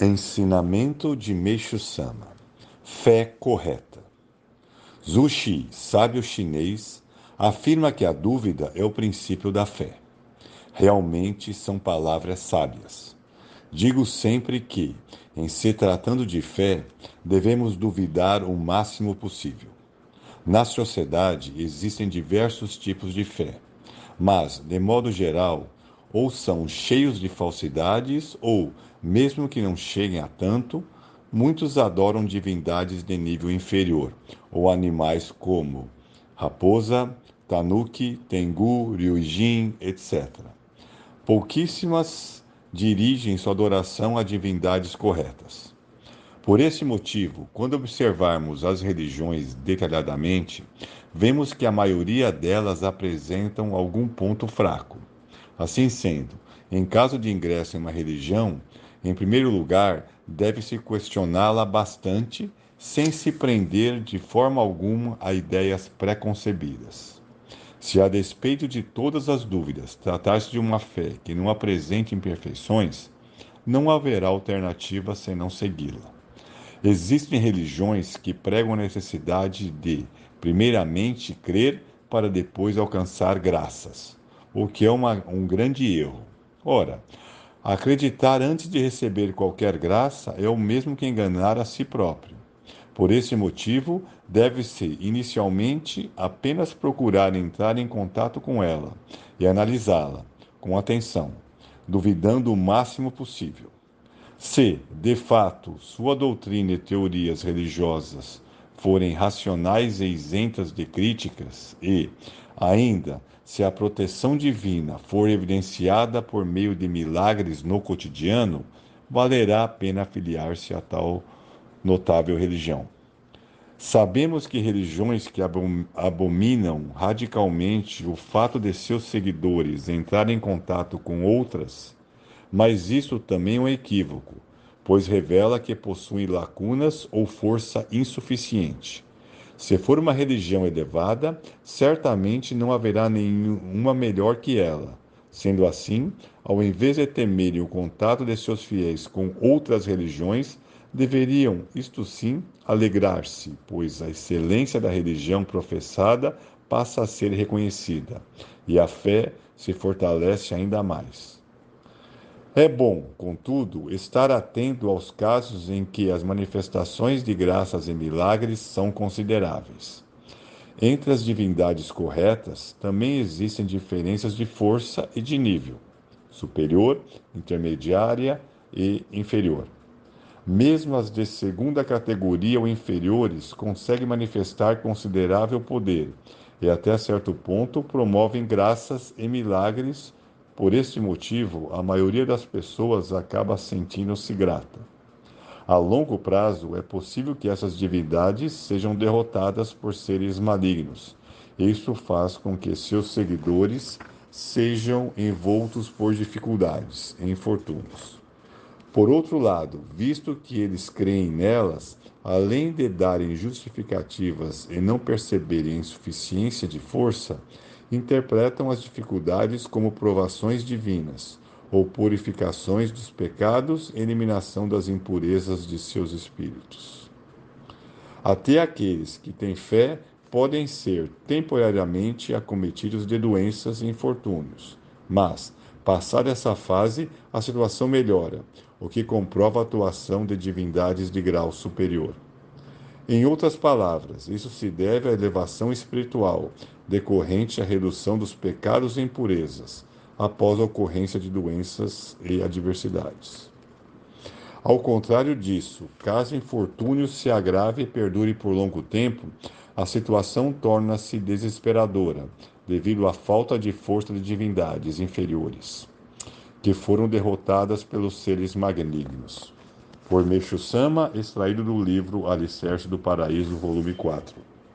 Ensinamento de Meixo Sama Fé correta. Zushi, sábio chinês, afirma que a dúvida é o princípio da fé. Realmente são palavras sábias. Digo sempre que, em se tratando de fé, devemos duvidar o máximo possível. Na sociedade existem diversos tipos de fé, mas, de modo geral, ou são cheios de falsidades, ou, mesmo que não cheguem a tanto, muitos adoram divindades de nível inferior, ou animais como raposa, tanuki, tengu, ryujin, etc. Pouquíssimas dirigem sua adoração a divindades corretas. Por esse motivo, quando observarmos as religiões detalhadamente, vemos que a maioria delas apresentam algum ponto fraco Assim sendo, em caso de ingresso em uma religião, em primeiro lugar, deve-se questioná-la bastante, sem se prender de forma alguma a ideias preconcebidas. Se, a despeito de todas as dúvidas, tratar-se de uma fé que não apresente imperfeições, não haverá alternativa senão segui-la. Existem religiões que pregam a necessidade de, primeiramente, crer para depois alcançar graças o que é uma, um grande erro. Ora, acreditar antes de receber qualquer graça é o mesmo que enganar a si próprio. Por esse motivo, deve-se inicialmente apenas procurar entrar em contato com ela e analisá-la com atenção, duvidando o máximo possível. Se, de fato, sua doutrina e teorias religiosas forem racionais e isentas de críticas e, ainda, se a proteção divina for evidenciada por meio de milagres no cotidiano, valerá a pena afiliar-se a tal notável religião. Sabemos que religiões que abominam radicalmente o fato de seus seguidores entrarem em contato com outras, mas isso também é um equívoco, pois revela que possuem lacunas ou força insuficiente. Se for uma religião elevada, certamente não haverá nenhuma melhor que ela. Sendo assim, ao invés de temerem o contato de seus fiéis com outras religiões, deveriam, isto sim, alegrar-se, pois a excelência da religião professada passa a ser reconhecida e a fé se fortalece ainda mais. É bom, contudo, estar atento aos casos em que as manifestações de graças e milagres são consideráveis. Entre as divindades corretas também existem diferenças de força e de nível, superior, intermediária e inferior. Mesmo as de segunda categoria ou inferiores conseguem manifestar considerável poder e, até certo ponto, promovem graças e milagres por este motivo, a maioria das pessoas acaba sentindo-se grata. A longo prazo, é possível que essas divindades sejam derrotadas por seres malignos. Isso faz com que seus seguidores sejam envoltos por dificuldades e infortúnios. Por outro lado, visto que eles creem nelas, além de darem justificativas e não perceberem insuficiência de força, interpretam as dificuldades como provações divinas, ou purificações dos pecados eliminação das impurezas de seus espíritos. Até aqueles que têm fé podem ser temporariamente acometidos de doenças e infortúnios, mas, passada essa fase, a situação melhora, o que comprova a atuação de divindades de grau superior. Em outras palavras, isso se deve à elevação espiritual, decorrente à redução dos pecados e impurezas, após a ocorrência de doenças e adversidades. Ao contrário disso, caso o infortúnio se agrave e perdure por longo tempo, a situação torna-se desesperadora, devido à falta de força de divindades inferiores, que foram derrotadas pelos seres malignos por Meixo Sama, extraído do livro Alicerce do Paraíso, volume 4.